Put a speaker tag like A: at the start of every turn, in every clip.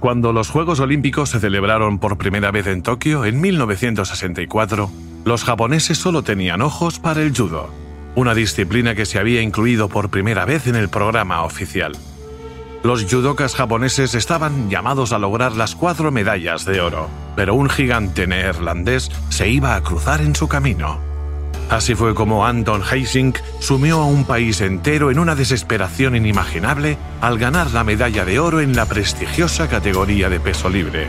A: Cuando los Juegos Olímpicos se celebraron por primera vez en Tokio en 1964, los japoneses solo tenían ojos para el judo, una disciplina que se había incluido por primera vez en el programa oficial. Los judokas japoneses estaban llamados a lograr las cuatro medallas de oro, pero un gigante neerlandés se iba a cruzar en su camino. Así fue como Anton Heising sumió a un país entero en una desesperación inimaginable al ganar la medalla de oro en la prestigiosa categoría de peso libre.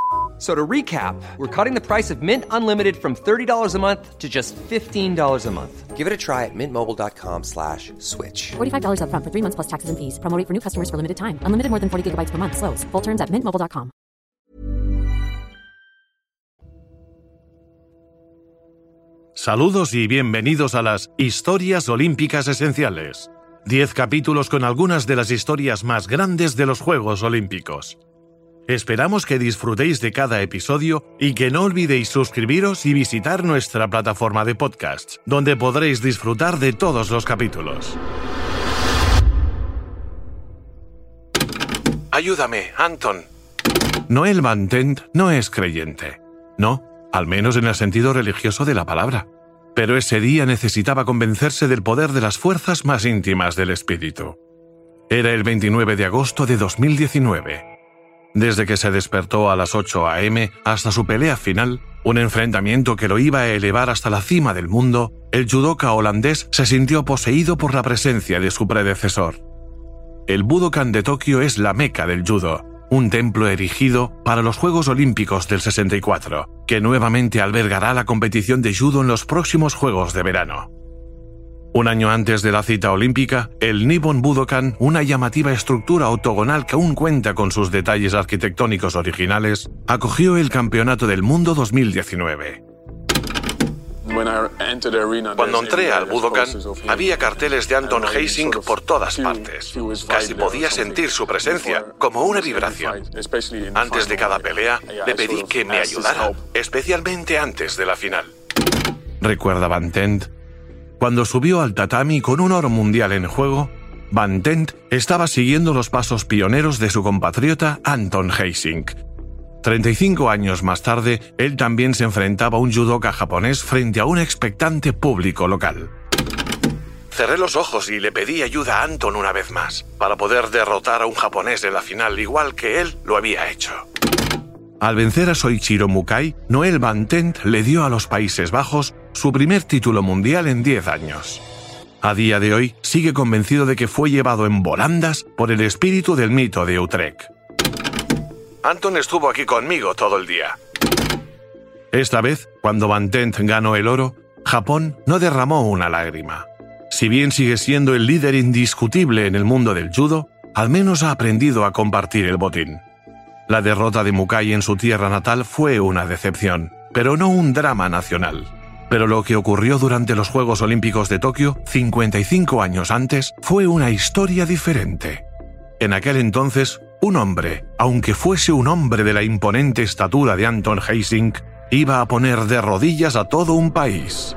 B: So to recap, we're cutting the price of Mint Unlimited from $30 a month to just $15 a month. Give it a try at mintmobile.com slash switch.
C: $45 upfront for three months plus taxes and fees. Promo rate for new customers for limited time. Unlimited more than 40 gigabytes per month. Slows. Full terms at mintmobile.com.
A: Saludos y bienvenidos a las Historias Olímpicas Esenciales. 10 capítulos con algunas de las historias más grandes de los Juegos Olímpicos. Esperamos que disfrutéis de cada episodio y que no olvidéis suscribiros y visitar nuestra plataforma de podcasts, donde podréis disfrutar de todos los capítulos. Ayúdame, Anton. Noel Van Tent no es creyente. No, al menos en el sentido religioso de la palabra. Pero ese día necesitaba convencerse del poder de las fuerzas más íntimas del espíritu. Era el 29 de agosto de 2019. Desde que se despertó a las 8 a.m. hasta su pelea final, un enfrentamiento que lo iba a elevar hasta la cima del mundo, el judoka holandés se sintió poseído por la presencia de su predecesor. El Budokan de Tokio es la meca del judo, un templo erigido para los Juegos Olímpicos del 64, que nuevamente albergará la competición de judo en los próximos Juegos de verano. Un año antes de la cita olímpica, el Nippon Budokan, una llamativa estructura octogonal que aún cuenta con sus detalles arquitectónicos originales, acogió el Campeonato del Mundo 2019. Cuando entré al Budokan, había carteles de Anton Heising por todas partes. Casi podía sentir su presencia, como una vibración. Antes de cada pelea, le pedí que me ayudara, especialmente antes de la final. Recuerda Van Tent, cuando subió al tatami con un oro mundial en juego, Van Tent estaba siguiendo los pasos pioneros de su compatriota Anton Heising. 35 años más tarde, él también se enfrentaba a un judoka japonés frente a un expectante público local. Cerré los ojos y le pedí ayuda a Anton una vez más, para poder derrotar a un japonés en la final igual que él lo había hecho. Al vencer a Soichiro Mukai, Noel Van Tent le dio a los Países Bajos su primer título mundial en 10 años. A día de hoy sigue convencido de que fue llevado en volandas por el espíritu del mito de Utrecht. Anton estuvo aquí conmigo todo el día. Esta vez, cuando Van Tent ganó el oro, Japón no derramó una lágrima. Si bien sigue siendo el líder indiscutible en el mundo del judo, al menos ha aprendido a compartir el botín. La derrota de Mukai en su tierra natal fue una decepción, pero no un drama nacional. Pero lo que ocurrió durante los Juegos Olímpicos de Tokio, 55 años antes, fue una historia diferente. En aquel entonces, un hombre, aunque fuese un hombre de la imponente estatura de Anton Heising, iba a poner de rodillas a todo un país.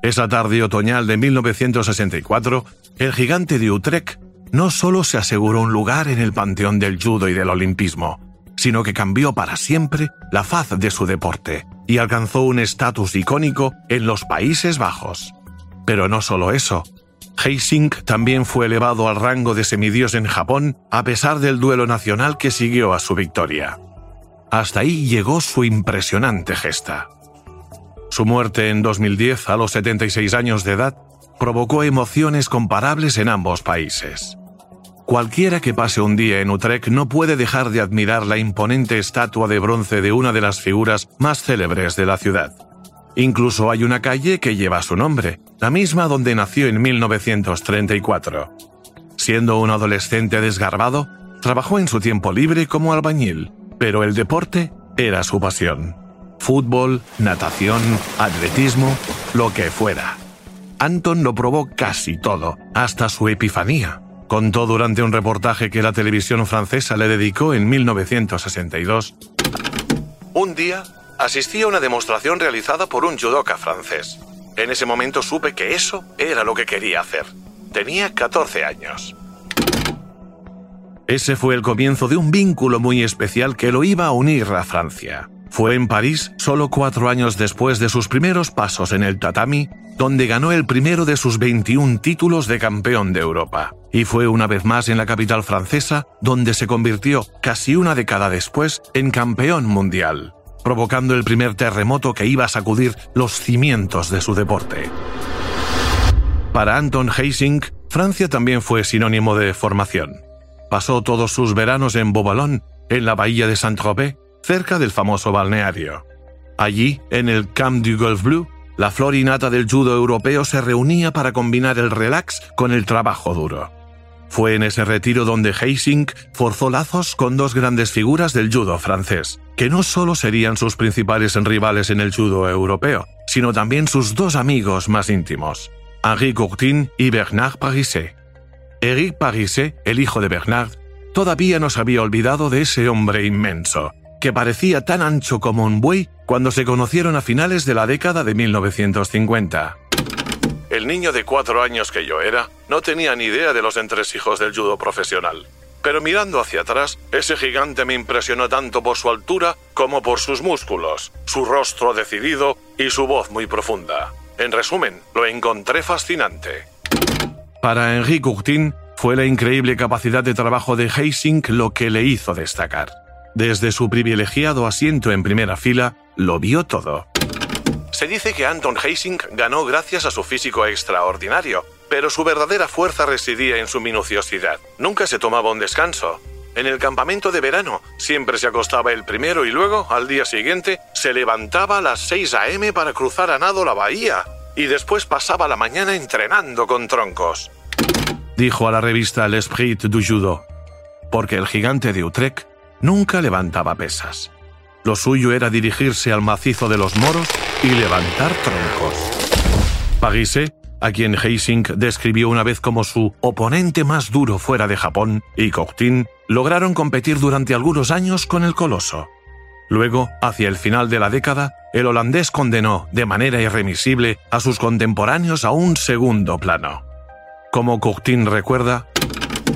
A: Esa tarde otoñal de 1964, el gigante de Utrecht no solo se aseguró un lugar en el panteón del judo y del olimpismo, sino que cambió para siempre la faz de su deporte y alcanzó un estatus icónico en los Países Bajos. Pero no solo eso, Heising también fue elevado al rango de semidios en Japón a pesar del duelo nacional que siguió a su victoria. Hasta ahí llegó su impresionante gesta. Su muerte en 2010 a los 76 años de edad provocó emociones comparables en ambos países. Cualquiera que pase un día en Utrecht no puede dejar de admirar la imponente estatua de bronce de una de las figuras más célebres de la ciudad. Incluso hay una calle que lleva su nombre, la misma donde nació en 1934. Siendo un adolescente desgarbado, trabajó en su tiempo libre como albañil, pero el deporte era su pasión. Fútbol, natación, atletismo, lo que fuera. Anton lo probó casi todo, hasta su epifanía. Contó durante un reportaje que la televisión francesa le dedicó en 1962. Un día asistí a una demostración realizada por un judoka francés. En ese momento supe que eso era lo que quería hacer. Tenía 14 años. Ese fue el comienzo de un vínculo muy especial que lo iba a unir a Francia. Fue en París, solo cuatro años después de sus primeros pasos en el tatami, donde ganó el primero de sus 21 títulos de campeón de Europa. Y fue una vez más en la capital francesa, donde se convirtió, casi una década después, en campeón mundial provocando el primer terremoto que iba a sacudir los cimientos de su deporte. Para Anton Heising, Francia también fue sinónimo de formación. Pasó todos sus veranos en Bobalón, en la bahía de Saint-Tropez, cerca del famoso balneario. Allí, en el Camp du Golf Bleu, la florinata del judo europeo se reunía para combinar el relax con el trabajo duro. Fue en ese retiro donde Heising forzó lazos con dos grandes figuras del judo francés, que no solo serían sus principales rivales en el judo europeo, sino también sus dos amigos más íntimos, Henri Courtin y Bernard Pariset. Eric Pariset, el hijo de Bernard, todavía no se había olvidado de ese hombre inmenso, que parecía tan ancho como un buey cuando se conocieron a finales de la década de 1950. El niño de cuatro años que yo era no tenía ni idea de los entresijos del judo profesional. Pero mirando hacia atrás, ese gigante me impresionó tanto por su altura como por sus músculos, su rostro decidido y su voz muy profunda. En resumen, lo encontré fascinante. Para Henri Courtin, fue la increíble capacidad de trabajo de Heising lo que le hizo destacar. Desde su privilegiado asiento en primera fila, lo vio todo. Se dice que Anton Heising ganó gracias a su físico extraordinario, pero su verdadera fuerza residía en su minuciosidad. Nunca se tomaba un descanso. En el campamento de verano siempre se acostaba el primero y luego, al día siguiente, se levantaba a las 6 a.m. para cruzar a nado la bahía y después pasaba la mañana entrenando con troncos. Dijo a la revista L'Esprit du Judo, porque el gigante de Utrecht nunca levantaba pesas. Lo suyo era dirigirse al macizo de los moros y levantar troncos. Pagise, a quien Heising describió una vez como su oponente más duro fuera de Japón, y Cocteau, lograron competir durante algunos años con el coloso. Luego, hacia el final de la década, el holandés condenó de manera irremisible a sus contemporáneos a un segundo plano. Como Cocteau recuerda,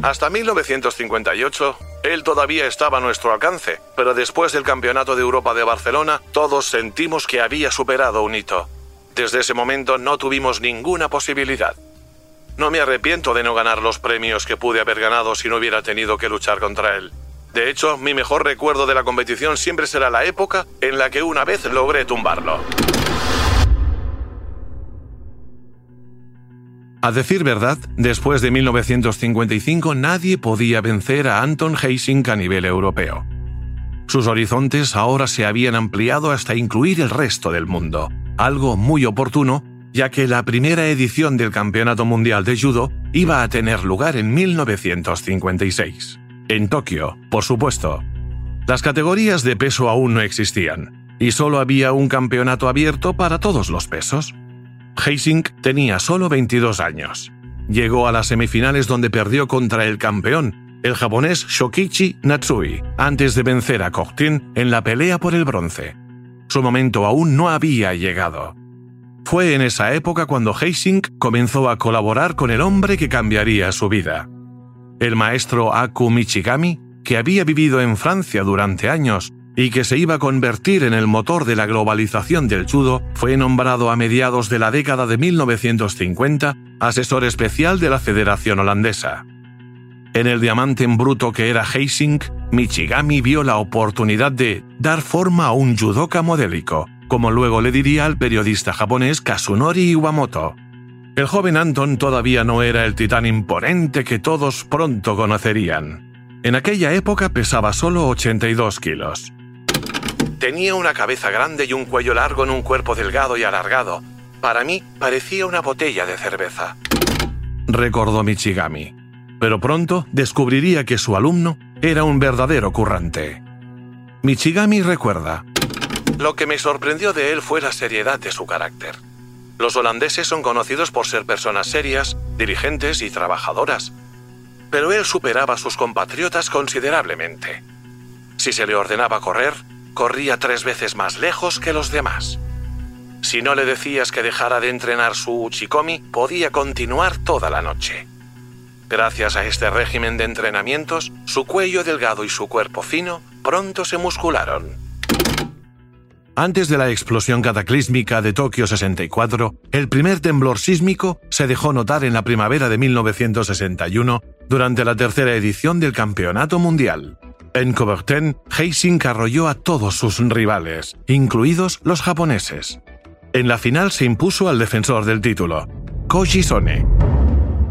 A: hasta 1958, él todavía estaba a nuestro alcance, pero después del Campeonato de Europa de Barcelona, todos sentimos que había superado un hito. Desde ese momento no tuvimos ninguna posibilidad. No me arrepiento de no ganar los premios que pude haber ganado si no hubiera tenido que luchar contra él. De hecho, mi mejor recuerdo de la competición siempre será la época en la que una vez logré tumbarlo. A decir verdad, después de 1955 nadie podía vencer a Anton Heising a nivel europeo. Sus horizontes ahora se habían ampliado hasta incluir el resto del mundo, algo muy oportuno, ya que la primera edición del Campeonato Mundial de Judo iba a tener lugar en 1956. En Tokio, por supuesto. Las categorías de peso aún no existían, y solo había un campeonato abierto para todos los pesos. Heising tenía solo 22 años. Llegó a las semifinales donde perdió contra el campeón, el japonés Shokichi Natsui, antes de vencer a Cocteau en la pelea por el bronce. Su momento aún no había llegado. Fue en esa época cuando Heising comenzó a colaborar con el hombre que cambiaría su vida. El maestro Aku Michigami, que había vivido en Francia durante años y que se iba a convertir en el motor de la globalización del judo, fue nombrado a mediados de la década de 1950 asesor especial de la Federación Holandesa. En el diamante en bruto que era Heising, Michigami vio la oportunidad de dar forma a un judoka modélico, como luego le diría al periodista japonés Kasunori Iwamoto. El joven Anton todavía no era el titán imponente que todos pronto conocerían. En aquella época pesaba solo 82 kilos. Tenía una cabeza grande y un cuello largo en un cuerpo delgado y alargado. Para mí parecía una botella de cerveza. Recordó Michigami. Pero pronto descubriría que su alumno era un verdadero currante. Michigami recuerda. Lo que me sorprendió de él fue la seriedad de su carácter. Los holandeses son conocidos por ser personas serias, dirigentes y trabajadoras. Pero él superaba a sus compatriotas considerablemente. Si se le ordenaba correr, corría tres veces más lejos que los demás. Si no le decías que dejara de entrenar su uchikomi, podía continuar toda la noche. Gracias a este régimen de entrenamientos, su cuello delgado y su cuerpo fino pronto se muscularon. Antes de la explosión cataclísmica de Tokio 64, el primer temblor sísmico se dejó notar en la primavera de 1961 durante la tercera edición del Campeonato Mundial. En Coubertin, Heising arrolló a todos sus rivales, incluidos los japoneses. En la final se impuso al defensor del título, Koji Sone.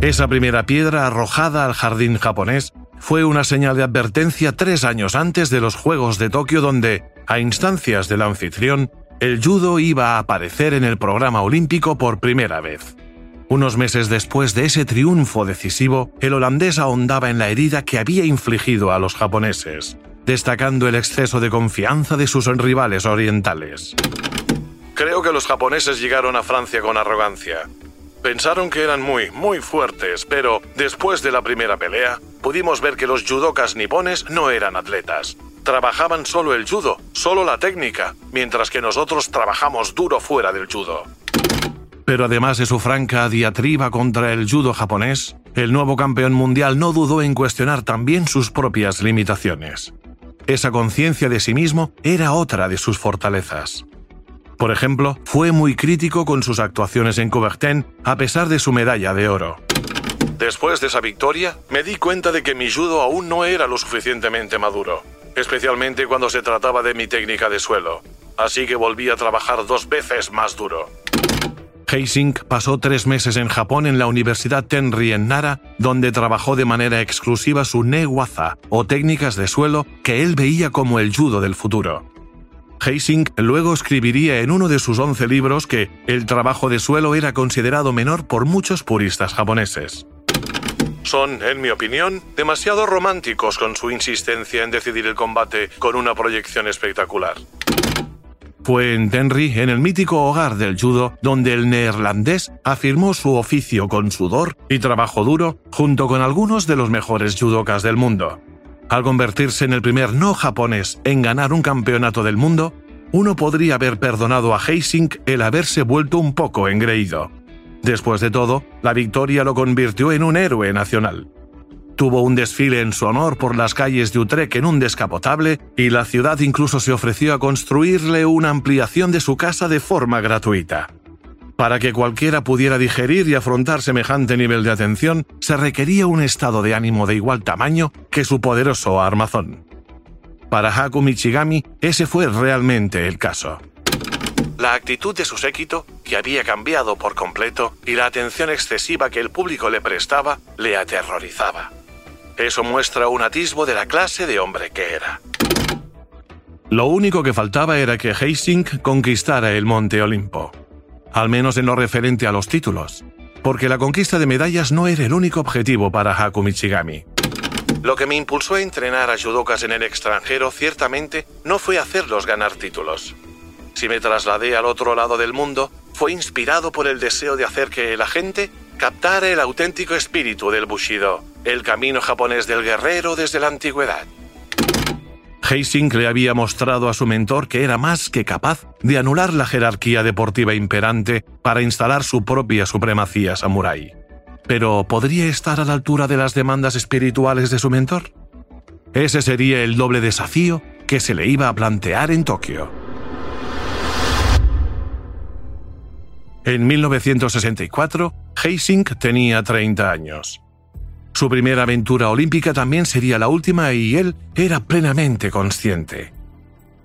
A: Esa primera piedra arrojada al jardín japonés fue una señal de advertencia tres años antes de los Juegos de Tokio donde, a instancias del anfitrión, el judo iba a aparecer en el programa olímpico por primera vez. Unos meses después de ese triunfo decisivo, el holandés ahondaba en la herida que había infligido a los japoneses, destacando el exceso de confianza de sus rivales orientales. Creo que los japoneses llegaron a Francia con arrogancia. Pensaron que eran muy, muy fuertes, pero después de la primera pelea, pudimos ver que los judokas nipones no eran atletas trabajaban solo el judo, solo la técnica, mientras que nosotros trabajamos duro fuera del judo. Pero además de su franca diatriba contra el judo japonés, el nuevo campeón mundial no dudó en cuestionar también sus propias limitaciones. Esa conciencia de sí mismo era otra de sus fortalezas. Por ejemplo, fue muy crítico con sus actuaciones en Coubertin a pesar de su medalla de oro. Después de esa victoria, me di cuenta de que mi judo aún no era lo suficientemente maduro especialmente cuando se trataba de mi técnica de suelo, así que volví a trabajar dos veces más duro. Heising pasó tres meses en Japón en la Universidad Tenri en Nara, donde trabajó de manera exclusiva su newaza, o técnicas de suelo que él veía como el judo del futuro. Heising luego escribiría en uno de sus once libros que el trabajo de suelo era considerado menor por muchos puristas japoneses. Son, en mi opinión, demasiado románticos con su insistencia en decidir el combate con una proyección espectacular. Fue en Tenry, en el mítico hogar del judo, donde el neerlandés afirmó su oficio con sudor y trabajo duro junto con algunos de los mejores judokas del mundo. Al convertirse en el primer no japonés en ganar un campeonato del mundo, uno podría haber perdonado a Heising el haberse vuelto un poco engreído. Después de todo, la victoria lo convirtió en un héroe nacional. Tuvo un desfile en su honor por las calles de Utrecht en un descapotable y la ciudad incluso se ofreció a construirle una ampliación de su casa de forma gratuita. Para que cualquiera pudiera digerir y afrontar semejante nivel de atención, se requería un estado de ánimo de igual tamaño que su poderoso armazón. Para Haku Michigami, ese fue realmente el caso. La actitud de su séquito, que había cambiado por completo, y la atención excesiva que el público le prestaba, le aterrorizaba. Eso muestra un atisbo de la clase de hombre que era. Lo único que faltaba era que Heising conquistara el Monte Olimpo, al menos en lo referente a los títulos, porque la conquista de medallas no era el único objetivo para Haku Michigami. Lo que me impulsó a entrenar a judokas en el extranjero ciertamente no fue hacerlos ganar títulos, si me trasladé al otro lado del mundo, fue inspirado por el deseo de hacer que la gente captara el auténtico espíritu del Bushido, el camino japonés del guerrero desde la antigüedad. Heising le había mostrado a su mentor que era más que capaz de anular la jerarquía deportiva imperante para instalar su propia supremacía samurái. Pero ¿podría estar a la altura de las demandas espirituales de su mentor? Ese sería el doble desafío que se le iba a plantear en Tokio. En 1964, Heising tenía 30 años. Su primera aventura olímpica también sería la última y él era plenamente consciente.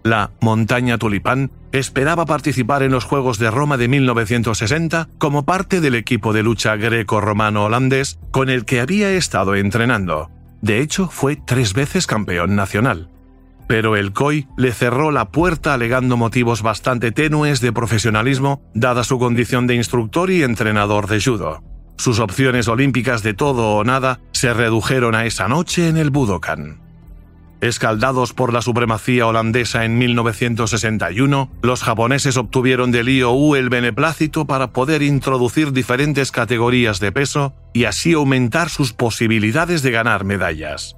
A: La montaña tulipán esperaba participar en los Juegos de Roma de 1960 como parte del equipo de lucha greco-romano holandés con el que había estado entrenando. De hecho, fue tres veces campeón nacional. Pero el COI le cerró la puerta alegando motivos bastante tenues de profesionalismo, dada su condición de instructor y entrenador de judo. Sus opciones olímpicas de todo o nada se redujeron a esa noche en el Budokan. Escaldados por la supremacía holandesa en 1961, los japoneses obtuvieron del IOU el beneplácito para poder introducir diferentes categorías de peso y así aumentar sus posibilidades de ganar medallas.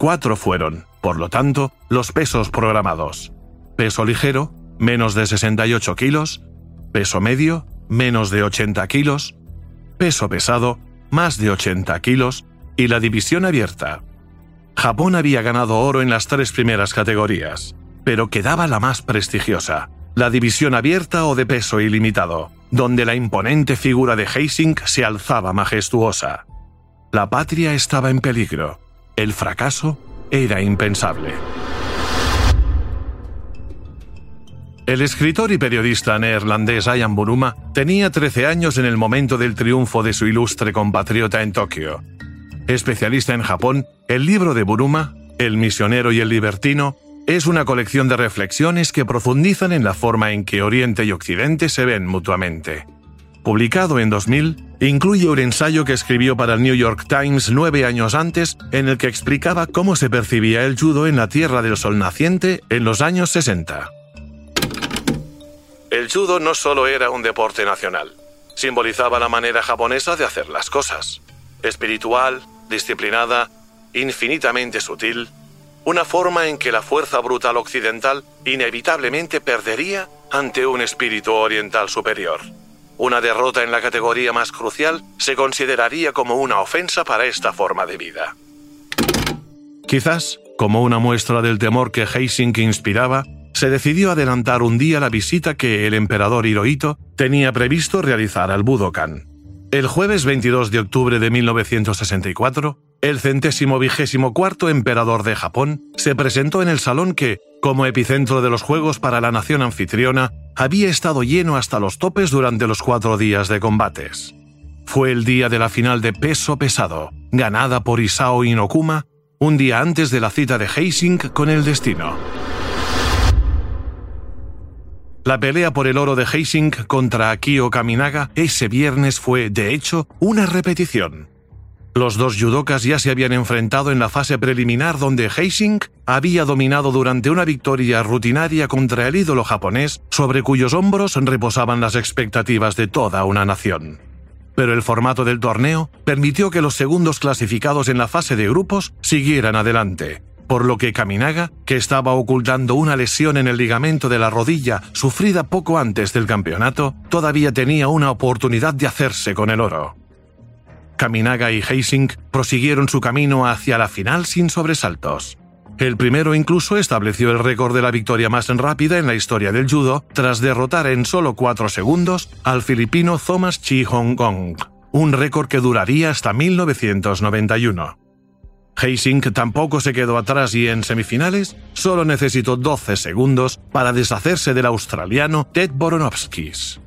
A: Cuatro fueron, por lo tanto, los pesos programados. Peso ligero, menos de 68 kilos, peso medio, menos de 80 kilos, peso pesado, más de 80 kilos, y la división abierta, Japón había ganado oro en las tres primeras categorías, pero quedaba la más prestigiosa, la división abierta o de peso ilimitado, donde la imponente figura de Heising se alzaba majestuosa. La patria estaba en peligro. El fracaso era impensable. El escritor y periodista neerlandés Ian Buruma tenía 13 años en el momento del triunfo de su ilustre compatriota en Tokio, Especialista en Japón, el libro de Buruma, El misionero y el libertino, es una colección de reflexiones que profundizan en la forma en que Oriente y Occidente se ven mutuamente. Publicado en 2000, incluye un ensayo que escribió para el New York Times nueve años antes, en el que explicaba cómo se percibía el judo en la Tierra del Sol naciente en los años 60. El judo no solo era un deporte nacional, simbolizaba la manera japonesa de hacer las cosas. Espiritual, disciplinada, infinitamente sutil, una forma en que la fuerza brutal occidental inevitablemente perdería ante un espíritu oriental superior. Una derrota en la categoría más crucial se consideraría como una ofensa para esta forma de vida. Quizás, como una muestra del temor que Heising inspiraba, se decidió adelantar un día la visita que el emperador Hirohito tenía previsto realizar al Budokan. El jueves 22 de octubre de 1964, el centésimo vigésimo cuarto emperador de Japón se presentó en el salón que, como epicentro de los Juegos para la nación anfitriona, había estado lleno hasta los topes durante los cuatro días de combates. Fue el día de la final de peso pesado, ganada por Isao Inokuma, un día antes de la cita de Heising con el destino. La pelea por el oro de Heising contra Akio Kaminaga ese viernes fue, de hecho, una repetición. Los dos judokas ya se habían enfrentado en la fase preliminar donde Heising había dominado durante una victoria rutinaria contra el ídolo japonés sobre cuyos hombros reposaban las expectativas de toda una nación. Pero el formato del torneo permitió que los segundos clasificados en la fase de grupos siguieran adelante, por lo que Kaminaga, que estaba ocultando una lesión en el ligamento de la rodilla sufrida poco antes del campeonato, todavía tenía una oportunidad de hacerse con el oro. Kaminaga y Heising prosiguieron su camino hacia la final sin sobresaltos. El primero incluso estableció el récord de la victoria más rápida en la historia del judo tras derrotar en solo cuatro segundos al filipino Thomas Chi Hong Kong, un récord que duraría hasta 1991. Heising tampoco se quedó atrás y en semifinales solo necesitó 12 segundos para deshacerse del australiano Ted Boronovskis.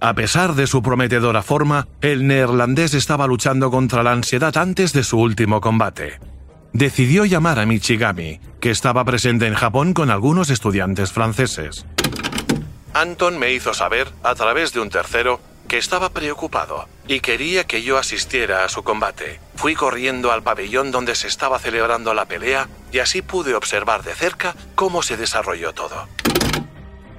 A: A pesar de su prometedora forma, el neerlandés estaba luchando contra la ansiedad antes de su último combate. Decidió llamar a Michigami, que estaba presente en Japón con algunos estudiantes franceses. Anton me hizo saber, a través de un tercero, que estaba preocupado y quería que yo asistiera a su combate. Fui corriendo al pabellón donde se estaba celebrando la pelea y así pude observar de cerca cómo se desarrolló todo.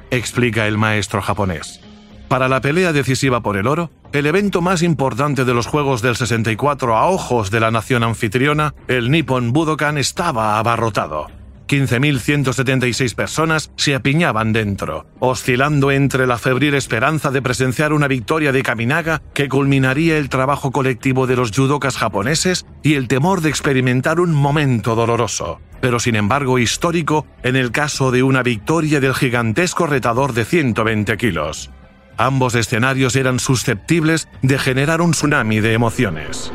A: Explica el maestro japonés. Para la pelea decisiva por el oro, el evento más importante de los Juegos del 64 a ojos de la nación anfitriona, el Nippon Budokan estaba abarrotado. 15.176 personas se apiñaban dentro, oscilando entre la febril esperanza de presenciar una victoria de Kaminaga que culminaría el trabajo colectivo de los judokas japoneses y el temor de experimentar un momento doloroso, pero sin embargo histórico en el caso de una victoria del gigantesco retador de 120 kilos. Ambos escenarios eran susceptibles de generar un tsunami de emociones.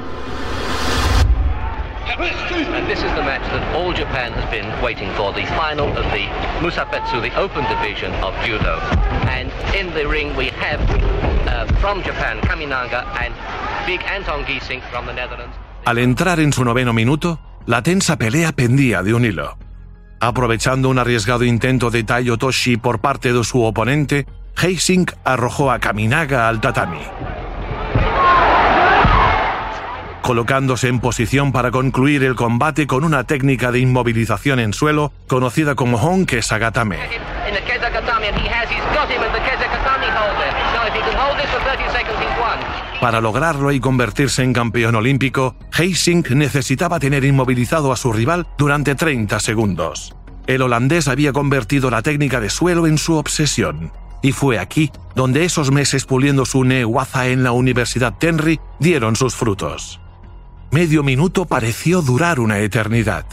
D: All Japan has been waiting for, the final of the Musabetsu, the open division of judo. And in the ring we have uh, from Japan, Kaminaga and big Anton Giesing from the Netherlands.
A: Al entrar en su noveno minuto, la tensa pelea pendía de un hilo. Aprovechando un arriesgado intento de Taiyo Toshi por parte de su oponente, Heising arrojó a Kaminaga al tatami. Colocándose en posición para concluir el combate con una técnica de inmovilización en suelo conocida como Honke Sagatame. Para lograrlo y convertirse en campeón olímpico, Heising necesitaba tener inmovilizado a su rival durante 30 segundos. El holandés había convertido la técnica de suelo en su obsesión. Y fue aquí donde esos meses puliendo su newaza en la Universidad Tenry dieron sus frutos. Medio minuto pareció durar una eternidad.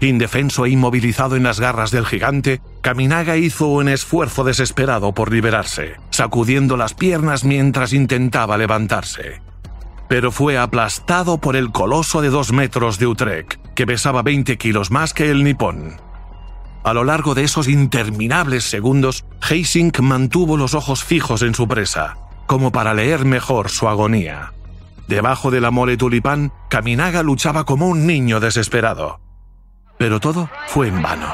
A: Indefenso e inmovilizado en las garras del gigante, Kaminaga hizo un esfuerzo desesperado por liberarse, sacudiendo las piernas mientras intentaba levantarse. Pero fue aplastado por el coloso de dos metros de Utrecht, que pesaba 20 kilos más que el nipón. A lo largo de esos interminables segundos, Heising mantuvo los ojos fijos en su presa, como para leer mejor su agonía. Debajo de la mole tulipán, Kaminaga luchaba como un niño desesperado. Pero todo fue en vano.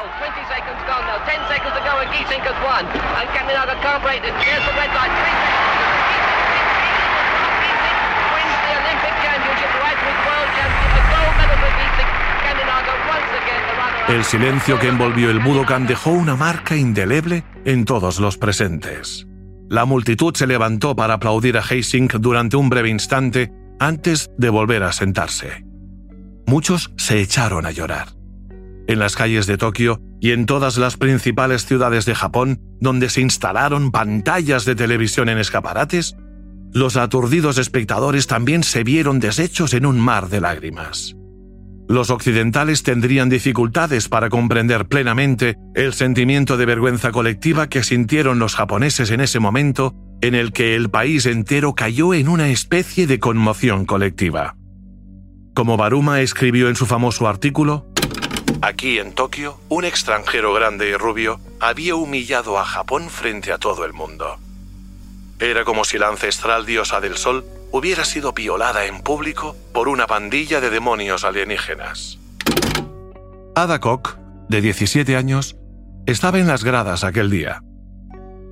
A: El silencio que envolvió el Budokan dejó una marca indeleble en todos los presentes. La multitud se levantó para aplaudir a Heising durante un breve instante antes de volver a sentarse. Muchos se echaron a llorar. En las calles de Tokio y en todas las principales ciudades de Japón, donde se instalaron pantallas de televisión en escaparates, los aturdidos espectadores también se vieron deshechos en un mar de lágrimas. Los occidentales tendrían dificultades para comprender plenamente el sentimiento de vergüenza colectiva que sintieron los japoneses en ese momento en el que el país entero cayó en una especie de conmoción colectiva. Como Baruma escribió en su famoso artículo, Aquí en Tokio, un extranjero grande y rubio había humillado a Japón frente a todo el mundo. Era como si la ancestral diosa del sol hubiera sido violada en público por una pandilla de demonios alienígenas. Ada Koch, de 17 años, estaba en las gradas aquel día.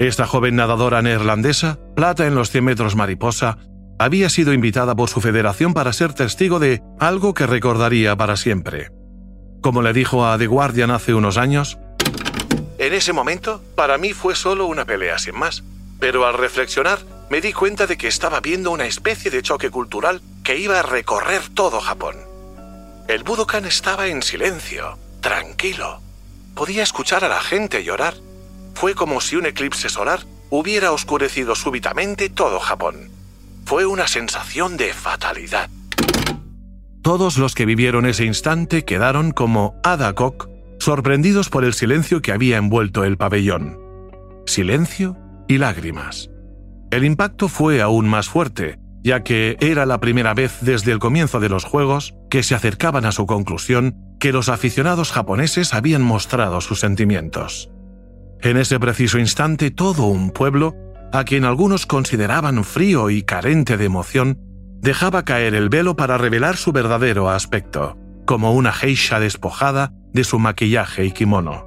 A: Esta joven nadadora neerlandesa, plata en los 100 metros mariposa, había sido invitada por su federación para ser testigo de algo que recordaría para siempre. Como le dijo a The Guardian hace unos años, En ese momento, para mí fue solo una pelea sin más, pero al reflexionar me di cuenta de que estaba viendo una especie de choque cultural que iba a recorrer todo Japón. El Budokan estaba en silencio, tranquilo. Podía escuchar a la gente llorar fue como si un eclipse solar hubiera oscurecido súbitamente todo Japón. Fue una sensación de fatalidad. Todos los que vivieron ese instante quedaron como Adakok, sorprendidos por el silencio que había envuelto el pabellón. Silencio y lágrimas. El impacto fue aún más fuerte, ya que era la primera vez desde el comienzo de los Juegos que se acercaban a su conclusión que los aficionados japoneses habían mostrado sus sentimientos. En ese preciso instante todo un pueblo, a quien algunos consideraban frío y carente de emoción, dejaba caer el velo para revelar su verdadero aspecto, como una geisha despojada de su maquillaje y kimono.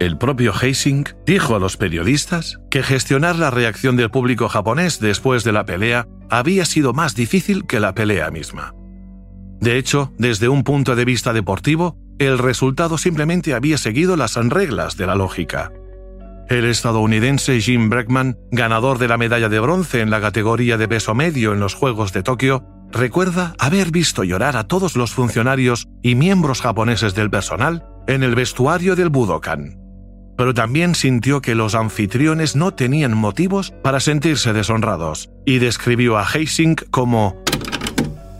A: El propio Heising dijo a los periodistas que gestionar la reacción del público japonés después de la pelea había sido más difícil que la pelea misma. De hecho, desde un punto de vista deportivo, el resultado simplemente había seguido las reglas de la lógica. El estadounidense Jim Breckman, ganador de la medalla de bronce en la categoría de peso medio en los Juegos de Tokio, recuerda haber visto llorar a todos los funcionarios y miembros japoneses del personal en el vestuario del Budokan. Pero también sintió que los anfitriones no tenían motivos para sentirse deshonrados y describió a Heising como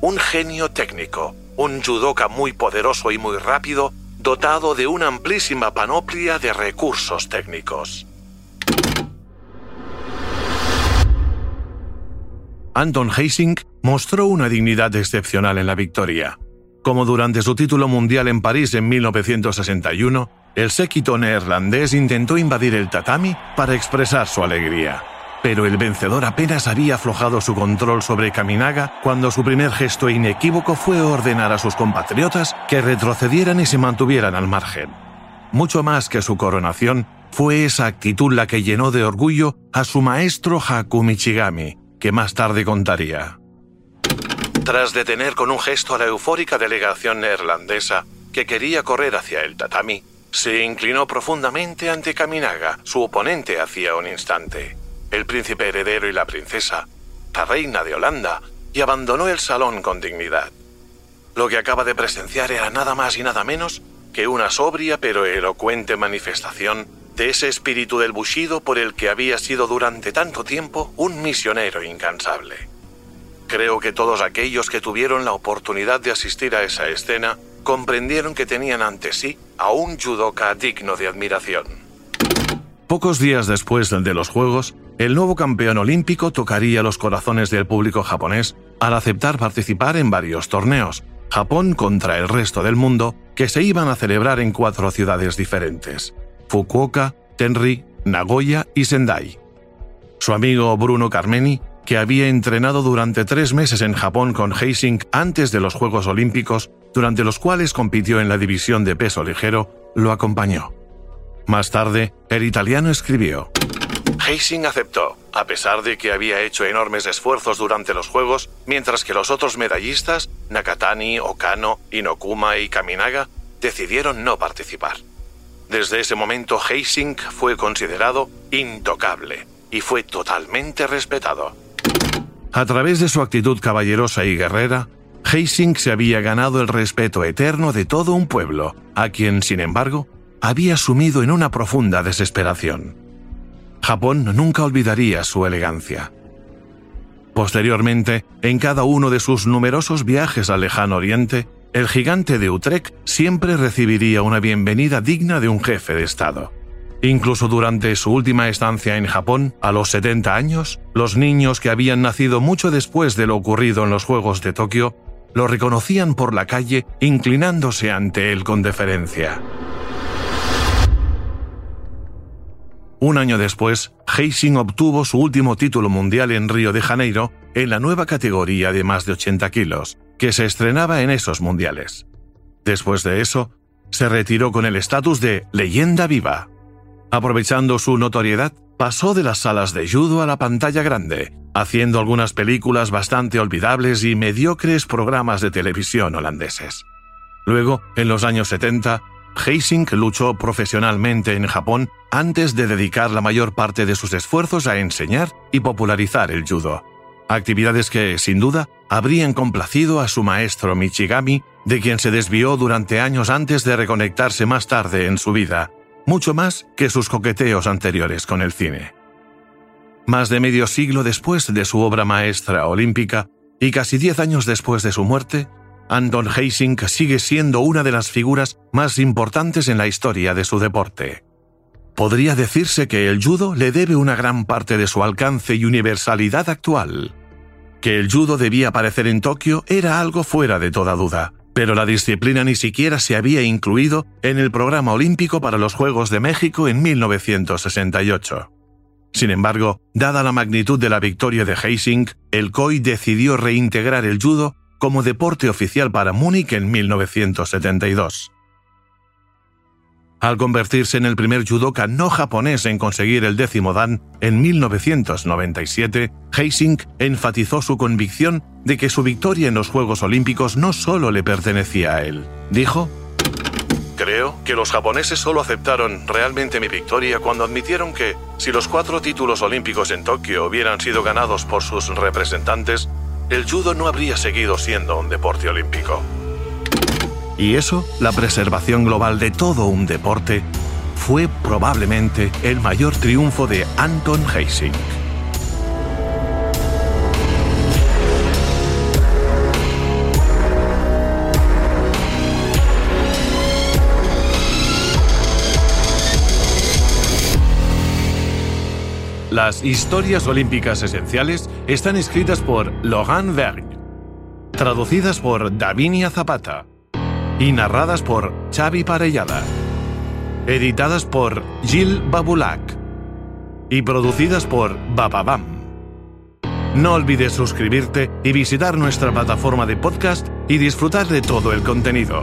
A: un genio técnico, un judoka muy poderoso y muy rápido dotado de una amplísima panoplia de recursos técnicos. Anton Heising mostró una dignidad excepcional en la victoria. como durante su título mundial en París en 1961, el séquito neerlandés intentó invadir el tatami para expresar su alegría. Pero el vencedor apenas había aflojado su control sobre Kaminaga cuando su primer gesto inequívoco fue ordenar a sus compatriotas que retrocedieran y se mantuvieran al margen. Mucho más que su coronación, fue esa actitud la que llenó de orgullo a su maestro Haku Michigami, que más tarde contaría. Tras detener con un gesto a la eufórica delegación neerlandesa que quería correr hacia el tatami, se inclinó profundamente ante Kaminaga, su oponente hacía un instante, el príncipe heredero y la princesa, la reina de Holanda, y abandonó el salón con dignidad. Lo que acaba de presenciar era nada más y nada menos que una sobria pero elocuente manifestación de ese espíritu del Bushido por el que había sido durante tanto tiempo un misionero incansable. Creo que todos aquellos que tuvieron la oportunidad de asistir a esa escena comprendieron que tenían ante sí a un judoka digno de admiración. Pocos días después de los Juegos, el nuevo campeón olímpico tocaría los corazones del público japonés al aceptar participar en varios torneos, Japón contra el resto del mundo, que se iban a celebrar en cuatro ciudades diferentes, Fukuoka, Tenri, Nagoya y Sendai. Su amigo Bruno Carmeni que había entrenado durante tres meses en Japón con Heising antes de los Juegos Olímpicos, durante los cuales compitió en la división de peso ligero, lo acompañó. Más tarde, el italiano escribió, Heising aceptó, a pesar de que había hecho enormes esfuerzos durante los Juegos, mientras que los otros medallistas, Nakatani, Okano, Inokuma y Kaminaga, decidieron no participar. Desde ese momento, Heising fue considerado intocable y fue totalmente respetado. A través de su actitud caballerosa y guerrera, Heising se había ganado el respeto eterno de todo un pueblo, a quien, sin embargo, había sumido en una profunda desesperación. Japón nunca olvidaría su elegancia. Posteriormente, en cada uno de sus numerosos viajes al lejano oriente, el gigante de Utrecht siempre recibiría una bienvenida digna de un jefe de Estado. Incluso durante su última estancia en Japón, a los 70 años, los niños que habían nacido mucho después de lo ocurrido en los Juegos de Tokio lo reconocían por la calle inclinándose ante él con deferencia. Un año después, Heising obtuvo su último título mundial en Río de Janeiro en la nueva categoría de más de 80 kilos, que se estrenaba en esos mundiales. Después de eso, se retiró con el estatus de leyenda viva. Aprovechando su notoriedad, pasó de las salas de judo a la pantalla grande, haciendo algunas películas bastante olvidables y mediocres programas de televisión holandeses. Luego, en los años 70, Heising luchó profesionalmente en Japón antes de dedicar la mayor parte de sus esfuerzos a enseñar y popularizar el judo. Actividades que, sin duda, habrían complacido a su maestro Michigami, de quien se desvió durante años antes de reconectarse más tarde en su vida mucho más que sus coqueteos anteriores con el cine. Más de medio siglo después de su obra maestra olímpica y casi diez años después de su muerte, Anton Heising sigue siendo una de las figuras más importantes en la historia de su deporte. Podría decirse que el judo le debe una gran parte de su alcance y universalidad actual. Que el judo debía aparecer en Tokio era algo fuera de toda duda pero la disciplina ni siquiera se había incluido en el programa olímpico para los Juegos de México en 1968. Sin embargo, dada la magnitud de la victoria de Heising, el COI decidió reintegrar el judo como deporte oficial para Múnich en 1972. Al convertirse en el primer judoka no japonés en conseguir el décimo dan en 1997, Heising enfatizó su convicción de que su victoria en los Juegos Olímpicos no solo le pertenecía a él. Dijo, Creo que los japoneses solo aceptaron realmente mi victoria cuando admitieron que, si los cuatro títulos olímpicos en Tokio hubieran sido ganados por sus representantes, el judo no habría seguido siendo un deporte olímpico. Y eso, la preservación global de todo un deporte, fue probablemente el mayor triunfo de Anton Heising. Las historias olímpicas esenciales están escritas por Laurent Vergne traducidas por Davinia Zapata y narradas por Xavi Parellada. Editadas por Gil Babulac y producidas por Bababam. No olvides suscribirte y visitar nuestra plataforma de podcast y disfrutar de todo el contenido.